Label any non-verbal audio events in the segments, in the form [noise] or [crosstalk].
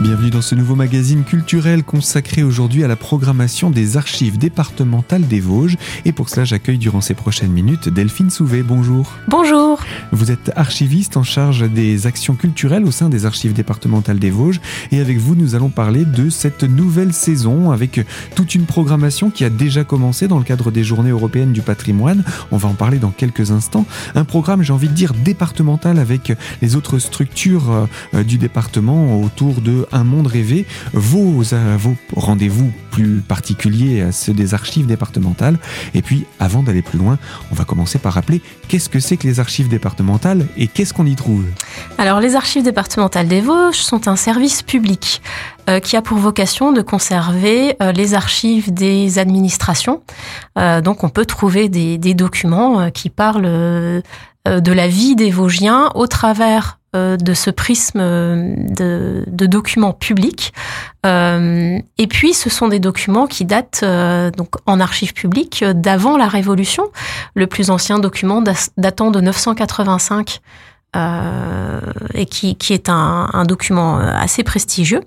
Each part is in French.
Bienvenue dans ce nouveau magazine culturel consacré aujourd'hui à la programmation des archives départementales des Vosges. Et pour cela, j'accueille durant ces prochaines minutes Delphine Souvet. Bonjour. Bonjour. Vous êtes archiviste en charge des actions culturelles au sein des archives départementales des Vosges. Et avec vous, nous allons parler de cette nouvelle saison avec toute une programmation qui a déjà commencé dans le cadre des Journées européennes du patrimoine. On va en parler dans quelques instants. Un programme, j'ai envie de dire, départemental avec les autres structures euh, du département autour de un monde rêvé, vos, euh, rendez-vous plus particuliers à ceux des archives départementales. Et puis, avant d'aller plus loin, on va commencer par rappeler qu'est-ce que c'est que les archives départementales et qu'est-ce qu'on y trouve? Alors, les archives départementales des Vosges sont un service public euh, qui a pour vocation de conserver euh, les archives des administrations. donc, on peut trouver des documents qui parlent de la vie des Vosgiens au travers euh, de ce prisme euh, de, documents publics. Euh, et puis, ce sont des documents qui datent donc en archives publiques d'avant la Révolution. Le plus ancien document datant de 985 euh, et qui, qui est un, un, document euh, assez prestigieux.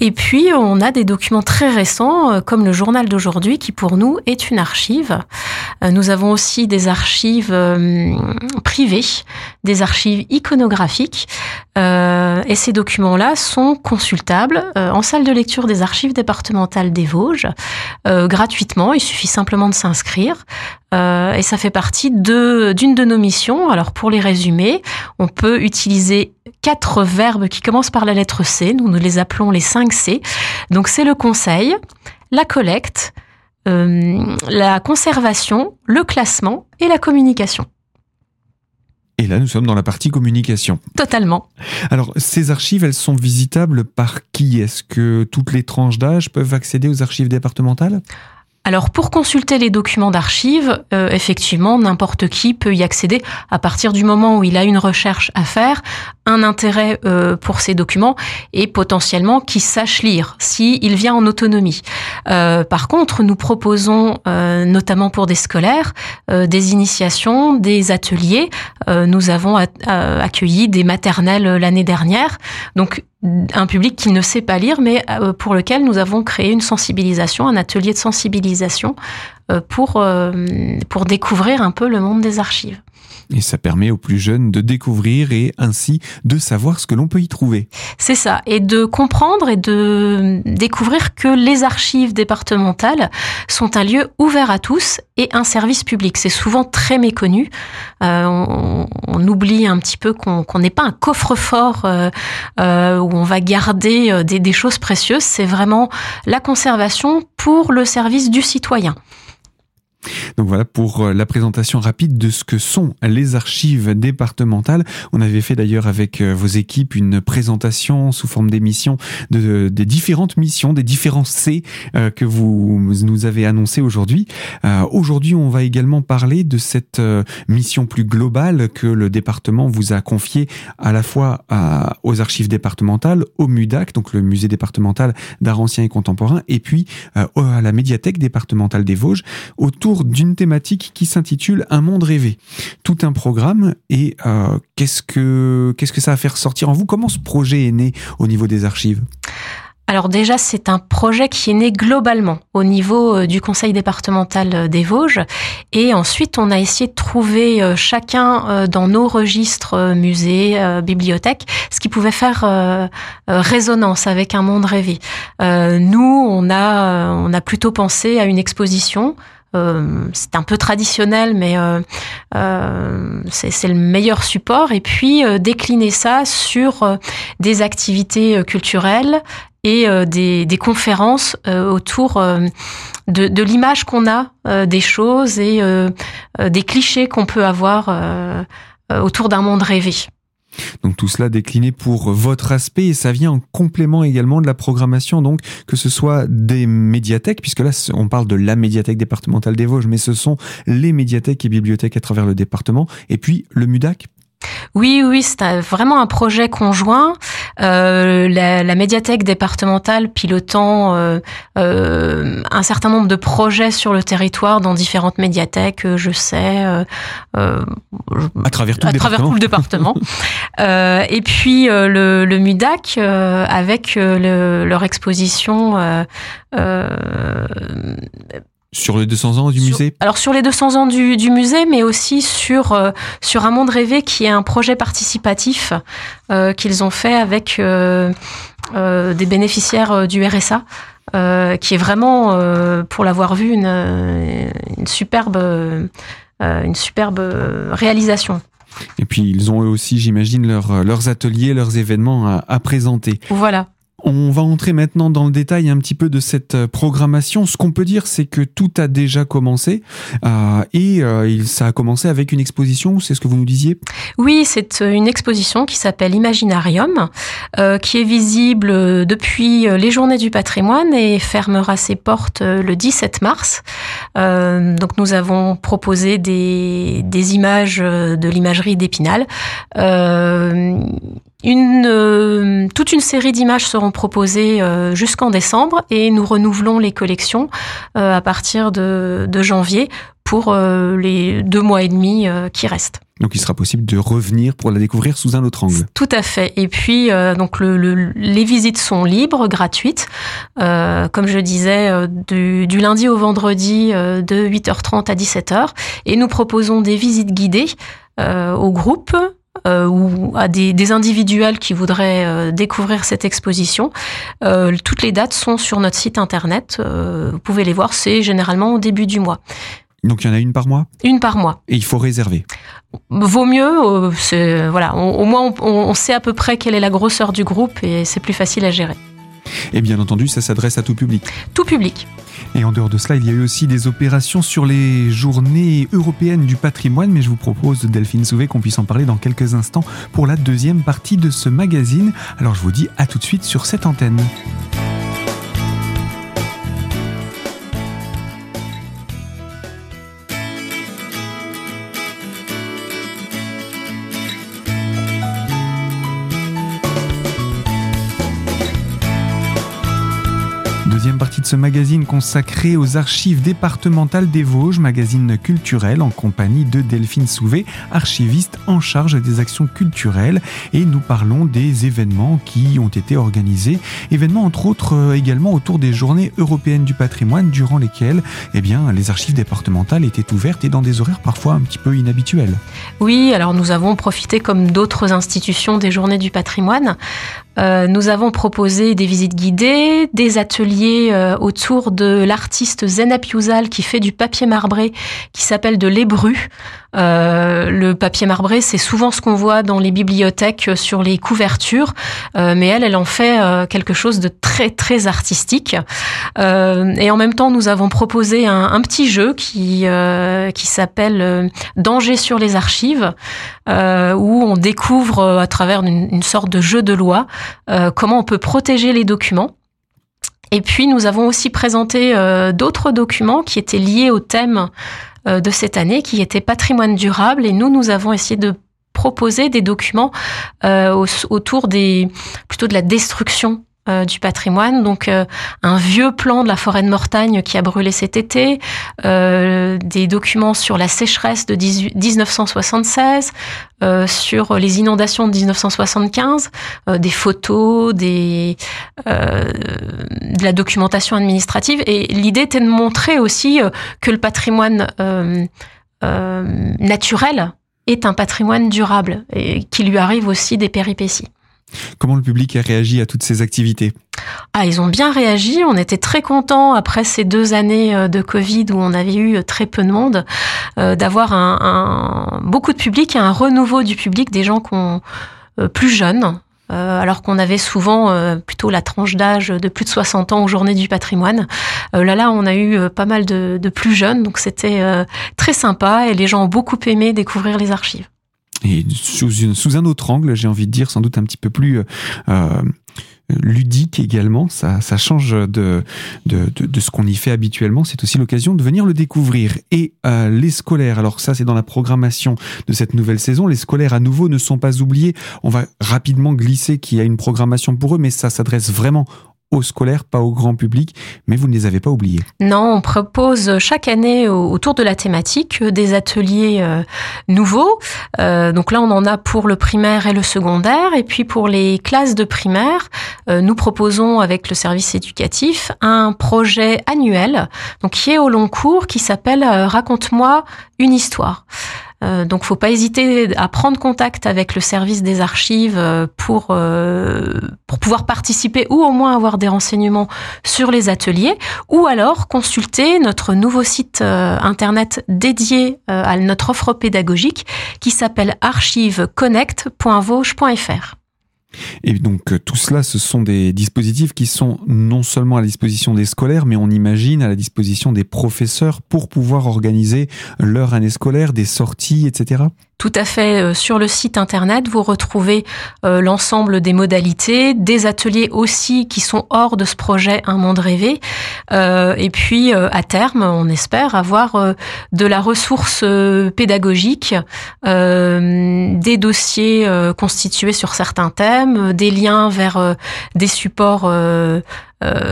Et puis, on a des documents très récents, euh, comme le journal d'aujourd'hui, qui pour nous est une archive. Nous avons aussi des archives privées, des archives iconographiques, et ces documents-là sont consultables en salle de lecture des archives départementales des Vosges, gratuitement. Il suffit simplement de s'inscrire. Euh, et ça fait partie d'une de nos missions. Alors pour les résumer, on peut utiliser quatre verbes qui commencent par la lettre C. Nous, nous les appelons les 5 C. Donc c'est le conseil, la collecte, euh, la conservation, le classement et la communication. Et là, nous sommes dans la partie communication. Totalement. Alors, ces archives, elles sont visitables par qui? Est-ce que toutes les tranches d'âge peuvent accéder aux archives départementales? Alors pour consulter les documents d'archives, euh, effectivement, n'importe qui peut y accéder à partir du moment où il a une recherche à faire, un intérêt euh, pour ces documents et potentiellement qui sache lire si il vient en autonomie. Euh, par contre, nous proposons notamment pour des scolaires des initiations, des ateliers. nous avons accueilli des maternelles l'année dernière. Donc un public qui ne sait pas lire, mais euh, pour lequel nous avons créé une sensibilisation, un atelier de sensibilisation euh, pour, euh, pour découvrir un peu le monde des archives. Et ça permet aux plus jeunes de découvrir et ainsi de savoir ce que l'on peut y trouver. C'est ça, et de comprendre et de découvrir que les archives départementales sont un lieu ouvert à tous et un service public. C'est souvent très méconnu. Euh, on, oublie un petit peu qu'on n'est pas un coffre-fort euh, euh, où on va garder des, des choses précieuses. C'est vraiment la conservation pour le service du citoyen. Donc voilà pour euh, la présentation rapide de ce que sont les archives départementales. On avait fait d'ailleurs avec euh, vos équipes une présentation sous forme d'émission de, des différentes missions, des différents C euh, que vous nous avez annoncé aujourd'hui. aujourd'hui, on va également parler de cette mission plus globale que le département vous a confiée à la fois aux archives départementales, au MUDAC, donc le musée départemental d'art ancien et contemporain, et puis à la médiathèque départementale des Vosges, d'une thématique qui s'intitule Un monde rêvé. Tout un programme et euh, qu'est-ce que qu'est-ce que ça va faire sortir en vous? Comment ce projet est né au niveau des archives? Alors déjà, c'est un projet qui est né globalement au niveau euh, du conseil départemental euh, des Vosges. Et ensuite, on a essayé de trouver chacun dans nos registres musées, bibliothèques, ce qui pouvait faire résonance avec un monde rêvé. Nous, on a, on a plutôt pensé à une exposition euh, c'est un peu traditionnel, mais euh, euh, c'est le meilleur support. Et puis décliner ça sur des activités culturelles et des, conférences autour de l'image qu'on a des choses et des clichés qu'on peut avoir autour d'un monde rêvé. Donc tout cela décliné pour votre aspect et ça vient en complément également de la programmation, donc que ce soit des médiathèques, puisque là on parle de la médiathèque départementale des Vosges, mais ce sont les médiathèques et bibliothèques à travers le département, et puis le MUDAC oui, oui, c'est vraiment un projet conjoint. Euh, la, la, médiathèque départementale pilotant euh, euh, un certain nombre de projets sur le territoire dans différentes médiathèques, je sais, à travers tout à le travers département. tout le département. [laughs] et puis le, le, MUDAC avec le, leur exposition sur les 200 ans du sur, musée? Alors sur les 200 ans du, du musée, mais aussi sur, euh, sur Un Monde Rêvé, qui est un projet participatif euh, qu'ils ont fait avec euh, des bénéficiaires du RSA, qui est vraiment, pour l'avoir vu, une, une superbe, une superbe réalisation. Et puis ils ont eux aussi, j'imagine, leur, leurs ateliers, leurs événements à, à présenter. Voilà. On va entrer maintenant dans le détail un petit peu de cette euh, programmation. Ce qu'on peut dire, c'est que tout a déjà commencé euh, et euh, ça a commencé avec une exposition, c'est ce que vous nous disiez? Oui, c'est une exposition qui s'appelle Imaginarium, qui est visible depuis les Journées du patrimoine et fermera ses portes le 17 mars. Donc nous avons proposé des images de l'imagerie d'Épinal. Euh, une, euh, toute une série d'images seront proposées euh, jusqu'en décembre et nous renouvelons les collections euh, à partir de, de janvier pour les deux mois et demi qui restent. Donc il sera possible de revenir pour la découvrir sous un autre angle. Tout à fait. Et puis donc le, le, les visites sont libres, gratuites, comme je disais, du, du, lundi au vendredi de 8h30 à 17h. Et nous proposons des visites guidées au groupe euh, ou à des, des, individuels qui voudraient euh, découvrir cette exposition. Euh, toutes les dates sont sur notre site internet. Vous pouvez les voir, c'est généralement au début du mois. Donc il y en a une par mois? Une par mois. Et il faut réserver? Vaut mieux, voilà, on, au moins on, on sait à peu près quelle est la grosseur du groupe et c'est plus facile à gérer. Et bien entendu, ça s'adresse à tout public. Tout public. Et en dehors de cela, il y a eu aussi des opérations sur les journées européennes du patrimoine, mais je vous propose, Delphine Souvé, qu'on puisse en parler dans quelques instants pour la deuxième partie de ce magazine. Alors je vous dis à tout de suite sur cette antenne. Ce magazine consacré aux archives départementales des Vosges, magazine culturel en compagnie de Delphine Souvé, archiviste en charge des actions culturelles. Et nous parlons des événements qui ont été organisés. Événements entre autres euh, également autour des journées européennes du patrimoine durant lesquelles eh bien, les archives départementales étaient ouvertes et dans des horaires parfois un petit peu inhabituels. Oui, alors nous avons profité comme d'autres institutions des journées du patrimoine. Euh, nous avons proposé des visites guidées, des ateliers euh, autour de l'artiste Zenap Youzal qui fait du papier marbré qui s'appelle de l'ébru. Euh, le papier marbré, c'est souvent ce qu'on voit dans les bibliothèques sur les couvertures, euh, mais elle, elle en fait euh, quelque chose de très très artistique. Et en même temps, nous avons proposé un, petit jeu qui qui s'appelle Danger sur les archives, où on découvre à travers une, sorte de jeu de loi comment on peut protéger les documents. Et puis nous avons aussi présenté d'autres documents qui étaient liés au thème de cette année, qui était patrimoine durable. Et nous, nous avons essayé de proposer des documents euh, autour des plutôt de la destruction euh, du patrimoine, donc euh, un vieux plan de la forêt de Mortagne qui a brûlé cet été, euh, des documents sur la sécheresse de 18, 1976, sur les inondations de 1975, des photos, des, de la documentation administrative. Et l'idée était de montrer aussi que le patrimoine naturel est un patrimoine durable et qu'il lui arrive aussi des péripéties. Comment le public a réagi à toutes ces activités ah, ils ont bien réagi. On était très contents après ces deux années de Covid où on avait eu très peu de monde, euh, d'avoir un, un, beaucoup de public et un renouveau du public, des gens qu'on euh, plus jeunes. Euh, alors qu'on avait souvent plutôt la tranche d'âge de plus de 60 ans aux journées du patrimoine. là, là, on a eu pas mal de, de plus jeunes, donc c'était très sympa et les gens ont beaucoup aimé découvrir les archives et sous, un autre angle, j'ai envie de dire, sans doute un petit peu plus euh, ludique également. Ça, change de, ce qu'on y fait habituellement. C'est aussi l'occasion de venir le découvrir. Et euh, les scolaires, alors ça c'est dans la programmation de cette nouvelle saison, les scolaires à nouveau ne sont pas oubliés. On va rapidement glisser qu'il y a une programmation pour eux, mais ça s'adresse vraiment aux scolaires, pas au grand public, mais vous ne les avez pas oubliés. Non, on propose chaque année autour de la thématique euh, des ateliers euh, nouveaux. Euh, donc là, on en a pour le primaire et le secondaire, et puis pour les classes de primaire, nous proposons avec le service éducatif un projet annuel, donc qui est au long cours, qui s'appelle Raconte-moi une histoire. Euh, donc, faut pas hésiter à prendre contact avec le service des archives euh, pour euh, pour pouvoir participer ou au moins avoir des renseignements sur les ateliers, ou alors consulter notre nouveau site internet dédié à notre offre pédagogique qui s'appelle archiveconnect.vauche.fr. Et donc euh, tout cela, ce sont des dispositifs qui sont non seulement à la disposition des scolaires, mais on imagine à la disposition des professeurs pour pouvoir organiser leur année scolaire, des sorties, etc. Tout à fait. Euh, sur le site internet, vous retrouvez euh, l'ensemble des modalités, des ateliers aussi qui sont hors de ce projet Un monde rêvé. Euh, et puis, à terme, on espère avoir de la ressource pédagogique, des dossiers constitués sur certains thèmes, des liens vers des supports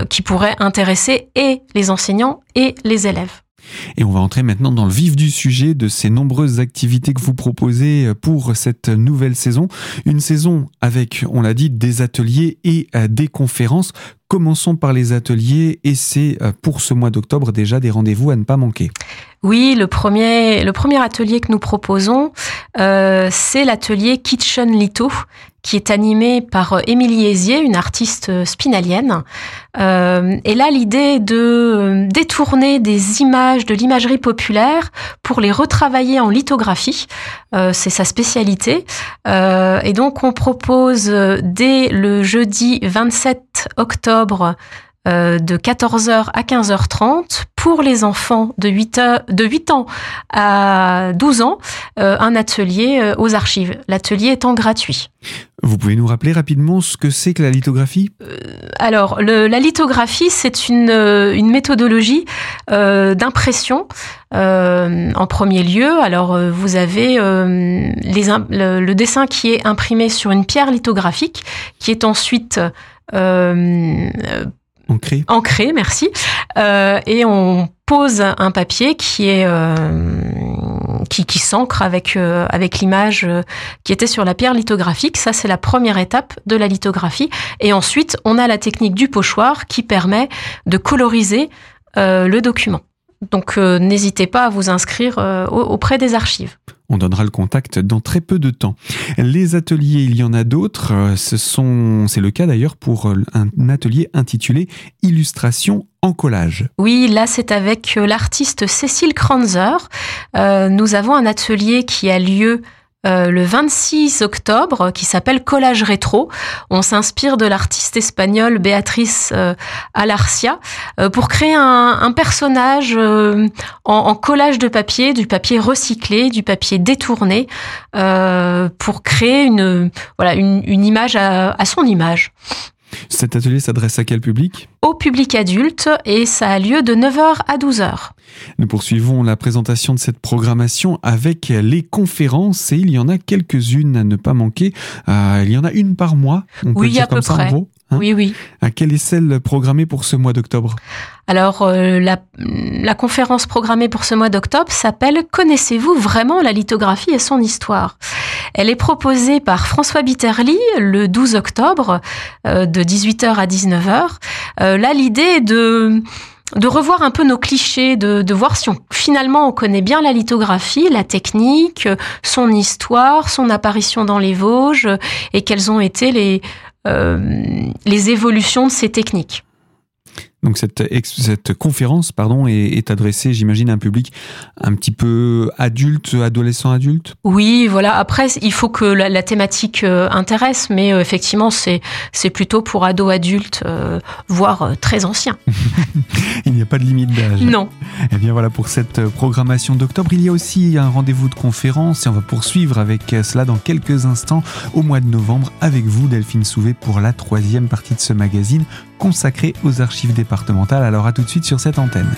qui pourraient intéresser et les enseignants et les élèves. Et on va entrer maintenant dans le vif du sujet de ces nombreuses activités que vous proposez pour cette nouvelle saison. Une saison avec, on l'a dit, des ateliers et euh, des conférences. Commençons par les ateliers et c'est euh, pour ce mois d'octobre déjà des rendez-vous à ne pas manquer. Oui, le premier, le premier atelier que nous proposons, euh, c'est l'atelier Kitchen Lito qui est animée par euh, Émilie Hézier, une artiste spinalienne. Euh, et là, l'idée de détourner des images de l'imagerie populaire pour les retravailler en lithographie, c'est sa spécialité. Et donc, on propose dès le jeudi 27 octobre de 14h à 15h30 pour les enfants de 8, de 8 ans à 12 ans un atelier aux archives. L'atelier étant gratuit. Vous pouvez nous rappeler rapidement ce que c'est que la lithographie? Euh, Alors, le, la lithographie, c'est une, euh, une, méthodologie euh, d'impression euh, en premier lieu. Alors, euh, vous avez les, le, le, dessin qui est imprimé sur une pierre lithographique, qui est ensuite ancré. Ancré, merci. et on pose un papier qui est qui, qui s'ancre avec, euh, avec l'image euh, qui était sur la pierre lithographique. Ça, c'est la première étape de la lithographie. Et ensuite, on a la technique du pochoir qui permet de coloriser euh, le document. Donc, n'hésitez pas à vous inscrire auprès des archives. On donnera le contact dans très peu de temps. Les ateliers, il y en a d'autres. Sont, c'est le cas d'ailleurs pour un atelier intitulé Illustration en collage. Oui, là c'est avec euh, l'artiste Cécile Kranzer. Euh, nous avons un atelier qui a lieu euh, le 26 octobre qui s'appelle Collage rétro. On s'inspire de l'artiste espagnole Béatrice euh, Alarcia pour créer un, personnage en, en, collage de papier, du papier recyclé, du papier détourné, pour créer une voilà une, une image à, à son image. Cet atelier s'adresse à quel public? Au public adulte et ça a lieu de 9h à 12h. Nous poursuivons la présentation de cette programmation avec les conférences et il y en a quelques-unes à ne pas manquer. Euh, il y en a une par mois. On oui, à peu près. Hein oui, oui. À quelle est celle programmée pour ce mois d'octobre? Alors, euh, la, la, conférence programmée pour ce mois d'octobre s'appelle Connaissez-vous vraiment la lithographie et son histoire? Elle est proposée par François Bitterly le 12 octobre euh, de 18h à 19h. Euh, là, l'idée est de de revoir un peu nos clichés, de, de voir si on, finalement on connaît bien la lithographie, la technique, son histoire, son apparition dans les Vosges et quelles ont été les, les évolutions de ces techniques. Donc cette, cette conférence pardon, est, est adressée, j'imagine, à un public un petit peu adulte, adolescent adulte? Oui, voilà. Après, il faut que la, la thématique euh, intéresse, mais euh, effectivement, c'est plutôt pour ados adultes, euh, voire très anciens. [laughs] il n'y a pas de limite d'âge. Non. Eh bien voilà pour cette programmation d'octobre. Il y a aussi un rendez-vous de conférence et on va poursuivre avec cela dans quelques instants au mois de novembre avec vous, Delphine Souvé, pour la troisième partie de ce magazine consacré aux archives départementales. Alors à tout de suite sur cette antenne.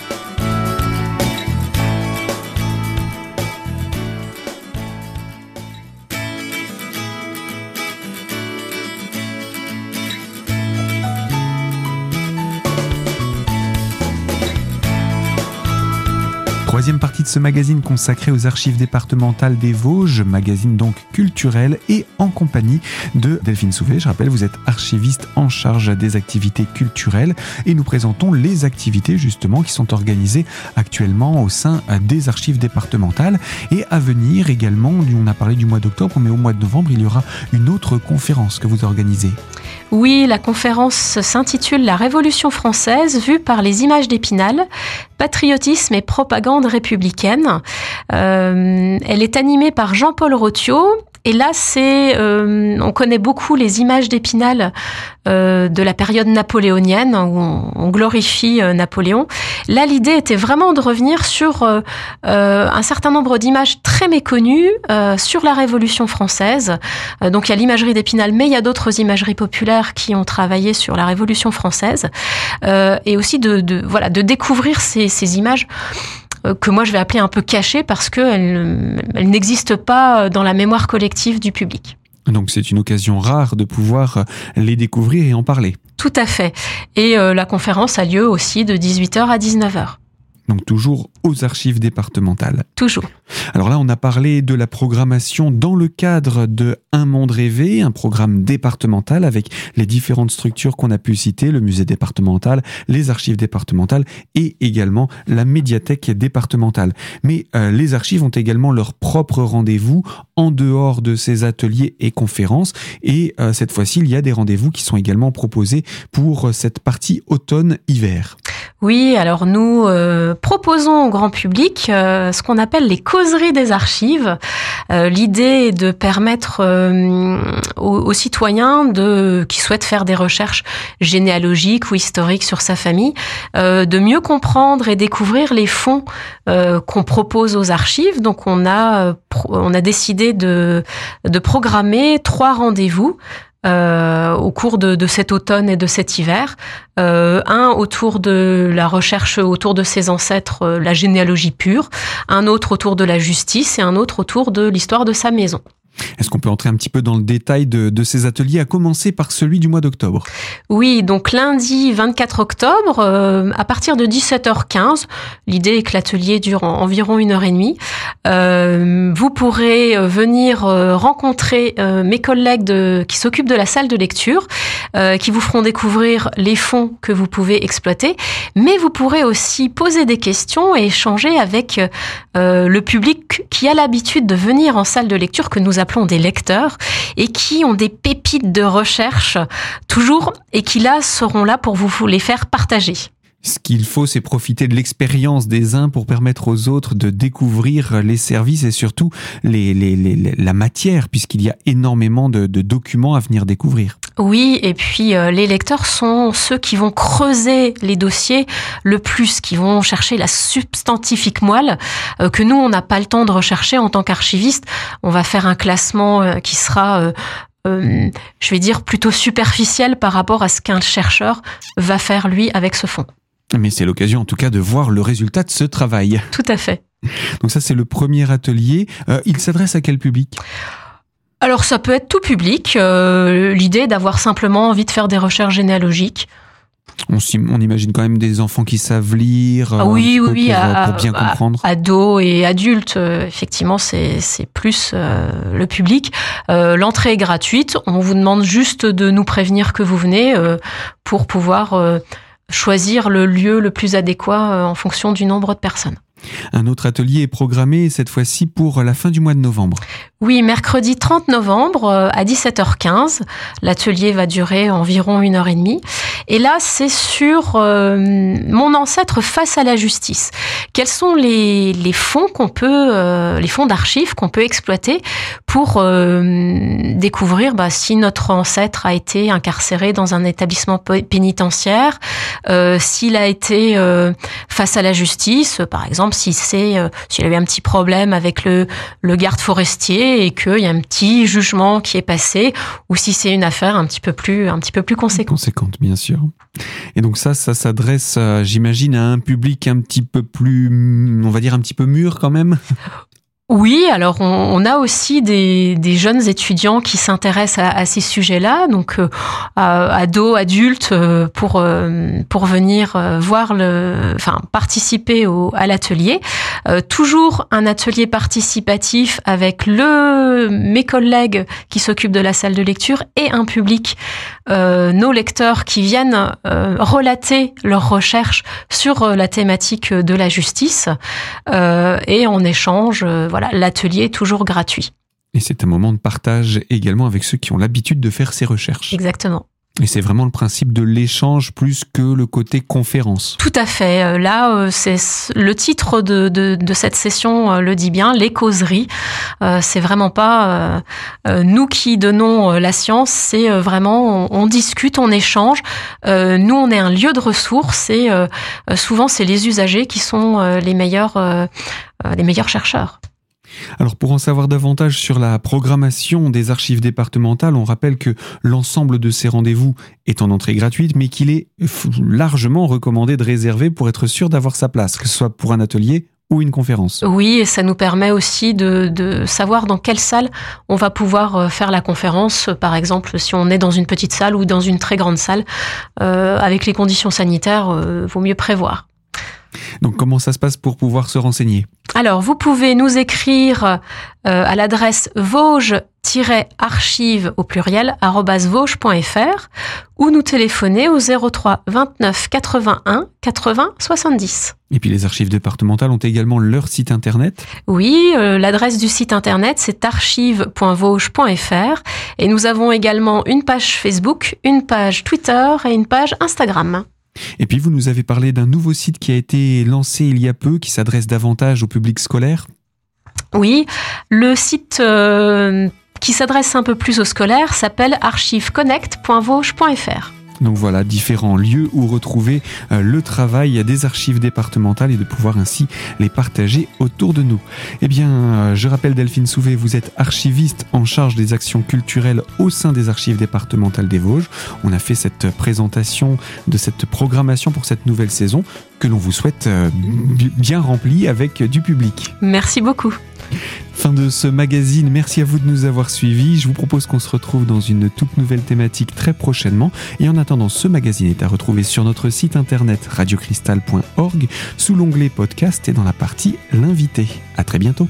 Troisième partie de ce magazine consacré aux archives départementales des Vosges, magazine donc culturel et en compagnie de Delphine Souvet. Je rappelle, vous êtes archiviste en charge des activités culturelles et nous présentons les activités justement qui sont organisées actuellement au sein des archives départementales et à venir également, on a parlé du mois d'octobre, mais au mois de novembre, il y aura une autre conférence que vous organisez. Oui, la conférence s'intitule La Révolution française vue par les images d'Épinal, patriotisme et propagande républicaine. Euh, elle est animée par Jean-Paul Rotio et là, c'est, euh, on connaît beaucoup les images d'Épinal euh, de la période napoléonienne où on, glorifie Napoléon. Là, l'idée était vraiment de revenir sur un certain nombre d'images très méconnues sur la Révolution française. donc, il y a l'imagerie d'Épinal, mais il y a d'autres imageries populaires qui ont travaillé sur la Révolution française et aussi de, voilà de découvrir ces images que moi je vais appeler un peu cachées parce qu'elles elles n'existent pas dans la mémoire collective du public. Donc c'est une occasion rare de pouvoir les découvrir et en parler. Tout à fait. Et euh, la conférence a lieu aussi de 18h à 19h. Donc toujours aux archives départementales. Toujours. Alors là, on a parlé de la programmation dans le cadre de Un Monde Rêvé, un programme départemental avec les différentes structures qu'on a pu citer, le musée départemental, les archives départementales et également la médiathèque départementale. Mais euh, les archives ont également leur propre rendez-vous en dehors de ces ateliers et conférences. Et euh, cette fois-ci, il y a des rendez-vous qui sont également proposés pour cette partie automne-hiver. Oui, alors nous euh, proposons au grand public euh, ce qu'on appelle les causeries des archives. Euh, L'idée est de permettre euh, aux, citoyens qui souhaitent faire des recherches généalogiques ou historiques sur sa famille, de mieux comprendre et découvrir les fonds qu'on propose aux archives. Donc on a, on a décidé de programmer trois rendez-vous euh, au cours de, de, cet automne et de cet hiver. Euh, un autour de la recherche autour de ses ancêtres, euh, la généalogie pure, un autre autour de la justice et un autre autour de l'histoire de sa maison. Est-ce qu'on peut entrer un petit peu dans le détail de, ces ateliers, à commencer par celui du mois d'octobre? Oui, donc lundi 24 octobre, euh, à partir de 17h15, l'idée est que l'atelier dure en, environ une heure et demie. Euh, vous pourrez euh, venir rencontrer mes collègues qui s'occupent de la salle de lecture, qui vous feront découvrir les fonds que vous pouvez exploiter, mais vous pourrez aussi poser des questions et échanger avec le public qui a l'habitude de venir en salle de lecture que nous appelons des lecteurs et qui ont des pépites de recherche toujours et qui là seront là pour vous les faire partager. Ce qu'il faut, c'est profiter de l'expérience des uns pour permettre aux autres de découvrir les services et surtout les, les, les, la matière, puisqu'il y a énormément de, de, documents à venir découvrir. Oui, et puis euh, les lecteurs sont ceux qui vont creuser les dossiers le plus, qui vont chercher la substantifique moelle euh, que nous, on n'a pas le temps de rechercher en tant qu'archiviste. On va faire un classement euh, qui sera je vais dire plutôt superficiel par rapport à ce qu'un chercheur va faire lui avec ce fond. Mais c'est l'occasion en tout cas de voir le résultat de ce travail. Tout à fait. Donc ça c'est le premier atelier. Euh, il s'adresse à quel public? Alors ça peut être tout public. Euh, L'idée d'avoir simplement envie de faire des recherches généalogiques. On, on, imagine quand même des enfants qui savent lire. Ah oui, oui, oui, pour, à, pour bien à, comprendre. Ados et adultes, euh, effectivement, c'est plus euh, le public. Euh, L'entrée est gratuite. On vous demande juste de nous prévenir que vous venez euh, pour pouvoir choisir le lieu le plus adéquat en fonction du nombre de personnes. Un autre atelier est programmé cette fois-ci pour la fin du mois de novembre. Oui, mercredi 30 novembre euh, à 17h15. L'atelier va durer environ une heure et demie. Et là, c'est sur euh, mon ancêtre face à la justice. Quels sont les, fonds qu'on peut, euh, les fonds d'archives qu'on peut exploiter pour découvrir bah, si notre ancêtre a été incarcéré dans un établissement pénitentiaire, s'il a été face à la justice, par exemple, si c'est s'il a eu un petit problème avec le, le garde forestier et qu'il y a un petit jugement qui est passé, ou si c'est une affaire un petit peu plus, un petit peu plus conséquente. Conséquente, bien sûr. Et donc ça, ça s'adresse, j'imagine, à un public un petit peu plus, on va dire un petit peu mûr quand même? Oui, alors on, a aussi des, jeunes étudiants qui s'intéressent à, ces sujets-là, donc euh, ados, adultes, euh, pour euh, pour venir voir le, enfin participer au, à l'atelier. toujours un atelier participatif avec le mes collègues qui s'occupent de la salle de lecture et un public, nos lecteurs qui viennent relater leurs recherches sur la thématique de la justice et en échange, voilà l'atelier est toujours gratuit. Et c'est un moment de partage également avec ceux qui ont l'habitude de faire ces recherches. Exactement. Et c'est vraiment le principe de l'échange plus que le côté conférence. Tout à fait. Euh, là, euh, c'est le titre de, de, cette session euh, le dit bien, les causeries. C'est vraiment pas nous qui donnons la science, c'est vraiment on, discute, on échange. Nous, on est un lieu de ressources et souvent c'est les usagers qui sont les meilleurs les meilleurs chercheurs. Alors pour en savoir davantage sur la programmation des archives départementales, on rappelle que l'ensemble de ces rendez-vous est en entrée gratuite, mais qu'il est largement recommandé de réserver pour être sûr d'avoir sa place, que ce soit pour un atelier ou une conférence. Oui, et ça nous permet aussi de, savoir dans quelle salle on va pouvoir euh, faire la conférence. Par exemple, si on est dans une petite salle ou dans une très grande salle, euh, avec les conditions sanitaires, euh, vaut mieux prévoir. Donc comment ça se passe pour pouvoir se renseigner? Alors vous pouvez nous écrire euh, à l'adresse vosges-archive au pluriel vosges.fr ou nous téléphoner au 03 29 81 80 70. Et puis les archives départementales ont également leur site internet Oui, euh, l'adresse du site internet c'est archive.vosges.fr et nous avons également une page Facebook, une page Twitter et une page Instagram. Et puis vous nous avez parlé d'un nouveau site qui a été lancé il y a peu, qui s'adresse davantage au public scolaire. Oui, le site euh, qui s'adresse un peu plus aux scolaires s'appelle archiveconnect.vauche.fr. Donc voilà, différents lieux où retrouver euh, le travail des archives départementales et de pouvoir ainsi les partager autour de nous. Eh bien, euh, je rappelle Delphine Souvet, vous êtes archiviste en charge des actions culturelles au sein des archives départementales des Vosges. On a fait cette présentation de cette programmation pour cette nouvelle saison que l'on vous souhaite euh, bien remplie avec du public. Merci beaucoup. Fin de ce magazine, merci à vous de nous avoir suivis. Je vous propose qu'on se retrouve dans une toute nouvelle thématique très prochainement. Et en attendant, ce magazine est à retrouver sur notre site internet radiocristal.org sous l'onglet podcast et dans la partie L'invité. À très bientôt.